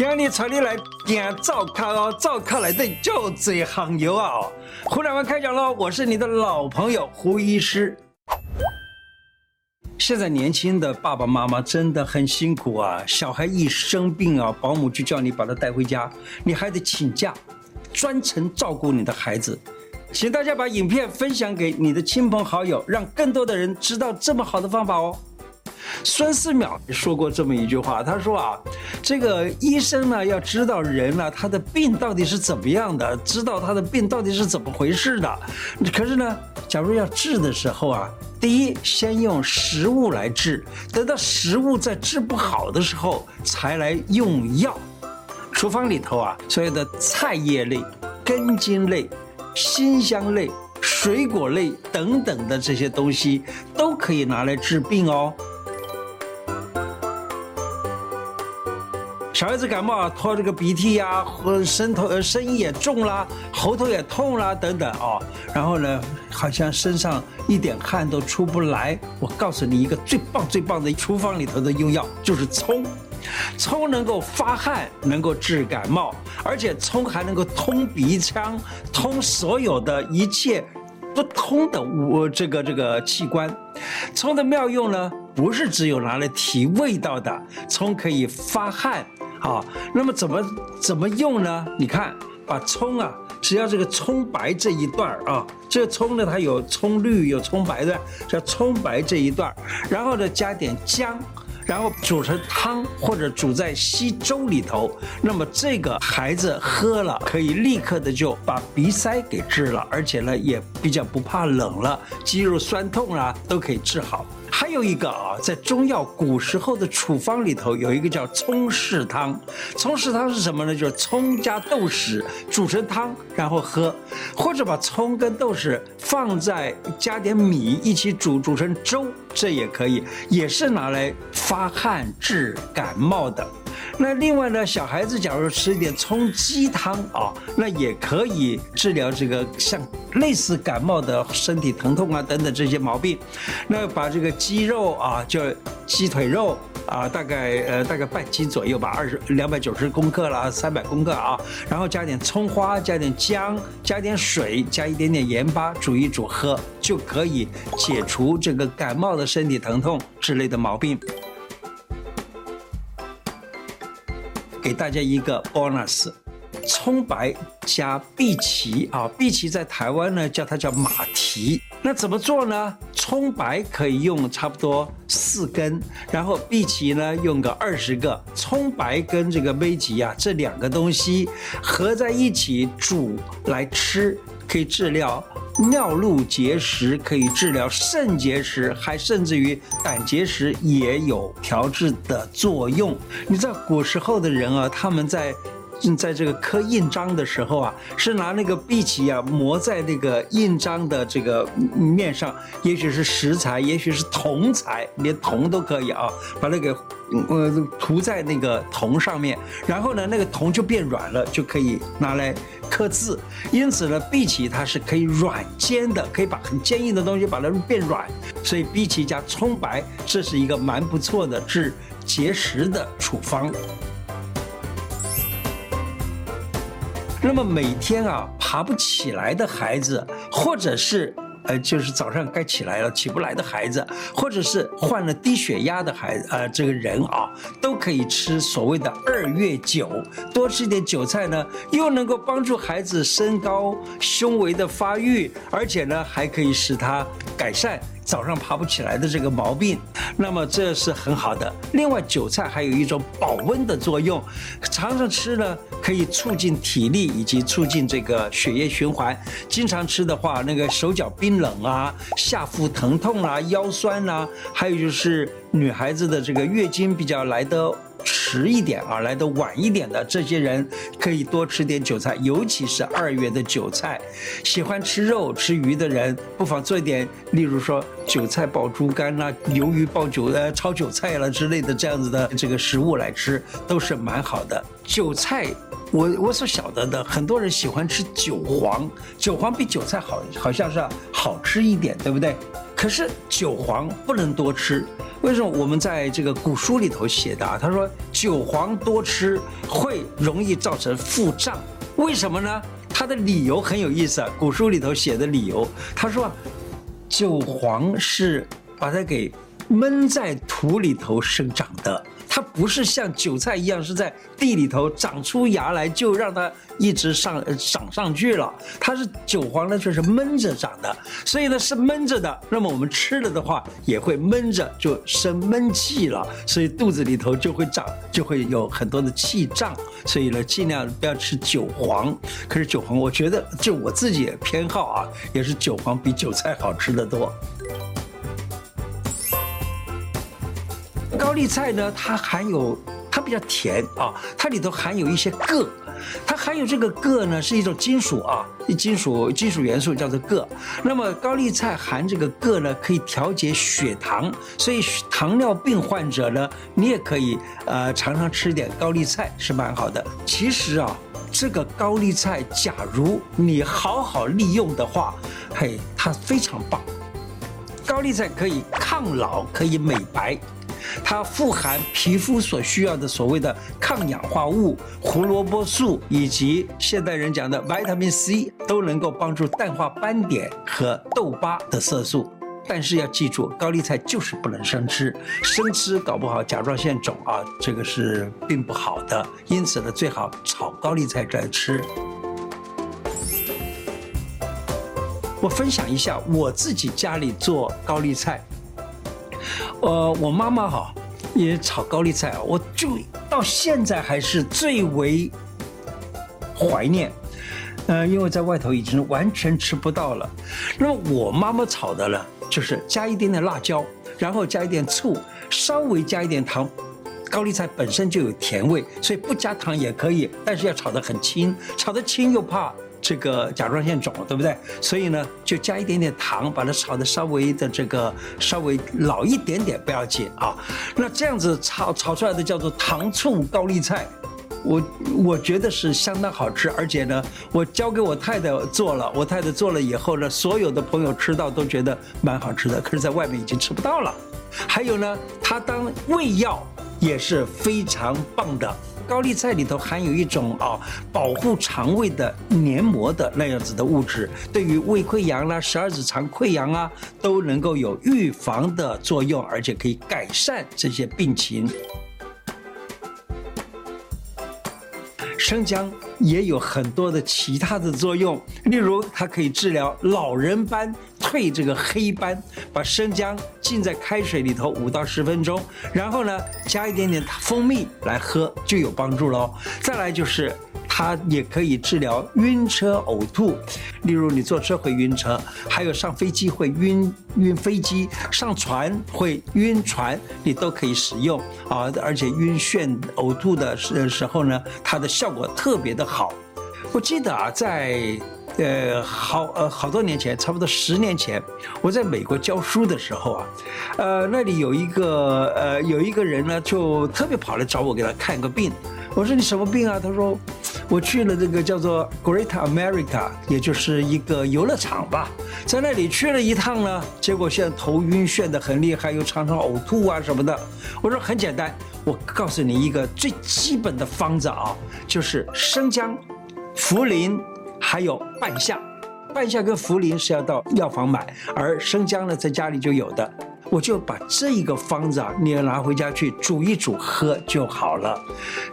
今日带你来行灶脚哦，灶脚来的就这行油啊！胡乃文开讲喽，我是你的老朋友胡医师。现在年轻的爸爸妈妈真的很辛苦啊，小孩一生病啊，保姆就叫你把他带回家，你还得请假，专程照顾你的孩子。请大家把影片分享给你的亲朋好友，让更多的人知道这么好的方法哦。孙思邈说过这么一句话，他说啊，这个医生呢要知道人呢他的病到底是怎么样的，知道他的病到底是怎么回事的。可是呢，假如要治的时候啊，第一先用食物来治，等到食物在治不好的时候才来用药。厨房里头啊，所有的菜叶类、根茎类、辛香类、水果类等等的这些东西都可以拿来治病哦。小孩子感冒，拖这个鼻涕呀，或声头呃声音也重啦，喉头也痛啦等等哦。然后呢，好像身上一点汗都出不来。我告诉你一个最棒最棒的厨房里头的用药，就是葱。葱能够发汗，能够治感冒，而且葱还能够通鼻腔，通所有的一切不通的我这个这个器官。葱的妙用呢，不是只有拿来提味道的，葱可以发汗。好，那么怎么怎么用呢？你看，把葱啊，只要这个葱白这一段啊，这葱呢，它有葱绿有葱白的，叫葱白这一段，然后呢加点姜，然后煮成汤或者煮在稀粥里头，那么这个孩子喝了可以立刻的就把鼻塞给治了，而且呢也比较不怕冷了，肌肉酸痛啊都可以治好。还有一个啊，在中药古时候的处方里头，有一个叫葱豉汤。葱豉汤是什么呢？就是葱加豆豉煮成汤，然后喝，或者把葱跟豆豉放在加点米一起煮，煮成粥，这也可以，也是拿来发汗治感冒的。那另外呢，小孩子假如吃一点葱鸡汤啊，那也可以治疗这个像类似感冒的身体疼痛啊等等这些毛病。那把这个鸡肉啊，就鸡腿肉啊，大概呃大概半斤左右吧，二十两百九十公克啦，三百公克啊，然后加点葱花，加点姜，加点水，加一点点盐巴，煮一煮喝，就可以解除这个感冒的身体疼痛之类的毛病。给大家一个 bonus，葱白加荸荠啊，荸荠在台湾呢叫它叫马蹄。那怎么做呢？葱白可以用差不多四根，然后荸荠呢用个二十个。葱白跟这个荸荠啊这两个东西合在一起煮来吃，可以治疗。尿路结石可以治疗肾结石，还甚至于胆结石也有调治的作用。你知道古时候的人啊，他们在。在这个刻印章的时候啊，是拿那个荸荠啊磨在那个印章的这个面上，也许是石材，也许是铜材，连铜都可以啊，把那个呃涂在那个铜上面，然后呢，那个铜就变软了，就可以拿来刻字。因此呢，荸荠它是可以软坚的，可以把很坚硬的东西把它变软，所以荸荠加葱白，这是一个蛮不错的治结石的处方。那么每天啊爬不起来的孩子，或者是呃就是早上该起来了起不来的孩子，或者是患了低血压的孩子，呃这个人啊都可以吃所谓的二月韭，多吃一点韭菜呢，又能够帮助孩子身高胸围的发育，而且呢还可以使他改善。早上爬不起来的这个毛病，那么这是很好的。另外，韭菜还有一种保温的作用，常常吃呢可以促进体力以及促进这个血液循环。经常吃的话，那个手脚冰冷啊，下腹疼痛啊，腰酸啊，还有就是女孩子的这个月经比较来的。迟一点啊，来的晚一点的这些人可以多吃点韭菜，尤其是二月的韭菜。喜欢吃肉、吃鱼的人，不妨做一点，例如说韭菜爆猪肝啦、鱿鱼爆韭呃炒韭菜啦之类的这样子的这个食物来吃，都是蛮好的。韭菜，我我所晓得的，很多人喜欢吃韭黄，韭黄比韭菜好，好像是好吃一点，对不对？可是韭黄不能多吃，为什么？我们在这个古书里头写的啊，他说韭黄多吃会容易造成腹胀，为什么呢？他的理由很有意思啊，古书里头写的理由，他说韭黄是把它给闷在土里头生长的。它不是像韭菜一样是在地里头长出芽来就让它一直上长上去了，它是韭黄呢，就是闷着长的，所以呢是闷着的。那么我们吃了的话也会闷着，就生闷气了，所以肚子里头就会长，就会有很多的气胀。所以呢，尽量不要吃韭黄。可是韭黄，我觉得就我自己偏好啊，也是韭黄比韭菜好吃得多。高丽菜呢，它含有，它比较甜啊，它里头含有一些铬，它含有这个铬呢，是一种金属啊，金属金属元素叫做铬。那么高丽菜含这个铬呢，可以调节血糖，所以糖尿病患者呢，你也可以呃常常吃点高丽菜是蛮好的。其实啊，这个高丽菜，假如你好好利用的话，嘿，它非常棒。高丽菜可以抗老，可以美白。它富含皮肤所需要的所谓的抗氧化物、胡萝卜素以及现代人讲的维他命 C，都能够帮助淡化斑点和痘疤的色素。但是要记住，高丽菜就是不能生吃，生吃搞不好甲状腺肿啊，这个是并不好的。因此呢，最好炒高丽菜再吃。我分享一下我自己家里做高丽菜。呃，我妈妈哈也炒高丽菜，我就到现在还是最为怀念。呃，因为在外头已经完全吃不到了。那么我妈妈炒的呢，就是加一点点辣椒，然后加一点醋，稍微加一点糖。高丽菜本身就有甜味，所以不加糖也可以，但是要炒得很轻，炒得轻又怕。这个甲状腺肿，对不对？所以呢，就加一点点糖，把它炒得稍微的这个稍微老一点点不要紧啊。那这样子炒炒出来的叫做糖醋高丽菜，我我觉得是相当好吃，而且呢，我交给我太太做了，我太太做了以后呢，所有的朋友吃到都觉得蛮好吃的，可是在外面已经吃不到了。还有呢，它当胃药也是非常棒的。高丽菜里头含有一种啊保护肠胃的黏膜的那样子的物质，对于胃溃疡啦、十二指肠溃疡啊都能够有预防的作用，而且可以改善这些病情。生姜也有很多的其他的作用，例如它可以治疗老人斑。退这个黑斑，把生姜浸在开水里头五到十分钟，然后呢加一点点蜂蜜来喝就有帮助喽。再来就是它也可以治疗晕车呕吐，例如你坐车会晕车，还有上飞机会晕晕飞机，上船会晕船，你都可以使用啊。而且晕眩呕吐的时时候呢，它的效果特别的好。我记得啊，在。呃，好，呃，好多年前，差不多十年前，我在美国教书的时候啊，呃，那里有一个，呃，有一个人呢，就特别跑来找我，给他看个病。我说你什么病啊？他说我去了这个叫做 Great America，也就是一个游乐场吧，在那里去了一趟呢，结果现在头晕眩的很厉害，又常常呕吐啊什么的。我说很简单，我告诉你一个最基本的方子啊，就是生姜、茯苓。还有半夏，半夏跟茯苓是要到药房买，而生姜呢，在家里就有的。我就把这一个方子啊，你要拿回家去煮一煮喝就好了。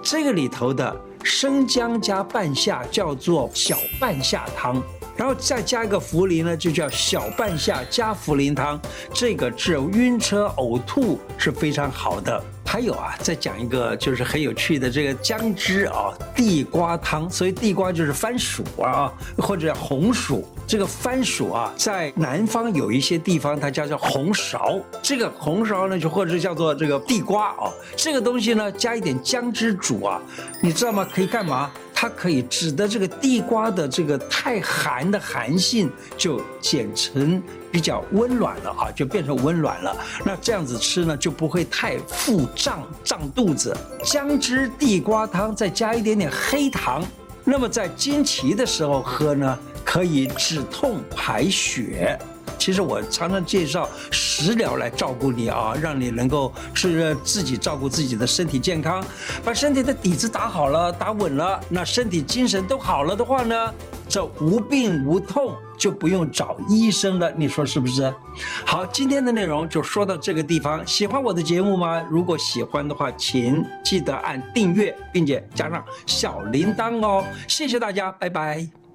这个里头的生姜加半夏叫做小半夏汤，然后再加一个茯苓呢，就叫小半夏加茯苓汤。这个治晕车呕吐是非常好的。还有啊，再讲一个就是很有趣的这个姜汁啊，地瓜汤。所以地瓜就是番薯啊，或者红薯。这个番薯啊，在南方有一些地方它叫做红苕。这个红苕呢，就或者叫做这个地瓜啊，这个东西呢，加一点姜汁煮啊，你知道吗？可以干嘛？它可以使得这个地瓜的这个太寒的寒性就减成比较温暖了啊，就变成温暖了。那这样子吃呢，就不会太腹胀胀肚子。姜汁地瓜汤再加一点点黑糖，那么在经期的时候喝呢，可以止痛排血。其实我常常介绍食疗来照顾你啊，让你能够是自己照顾自己的身体健康，把身体的底子打好了、打稳了，那身体精神都好了的话呢，这无病无痛就不用找医生了。你说是不是？好，今天的内容就说到这个地方。喜欢我的节目吗？如果喜欢的话，请记得按订阅，并且加上小铃铛哦。谢谢大家，拜拜。